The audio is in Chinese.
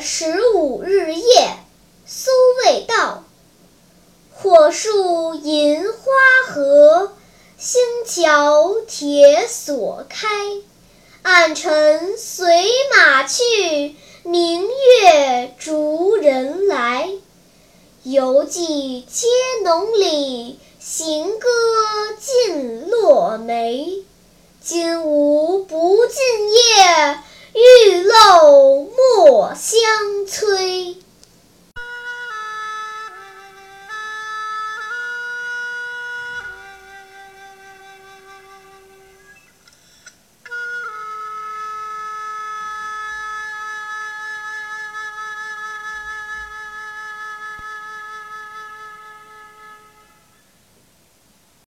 十五日夜，苏味道。火树银花合，星桥铁锁开。暗尘随马去，明月逐人来。犹记街浓里，行歌尽落梅。今，玉漏莫相催。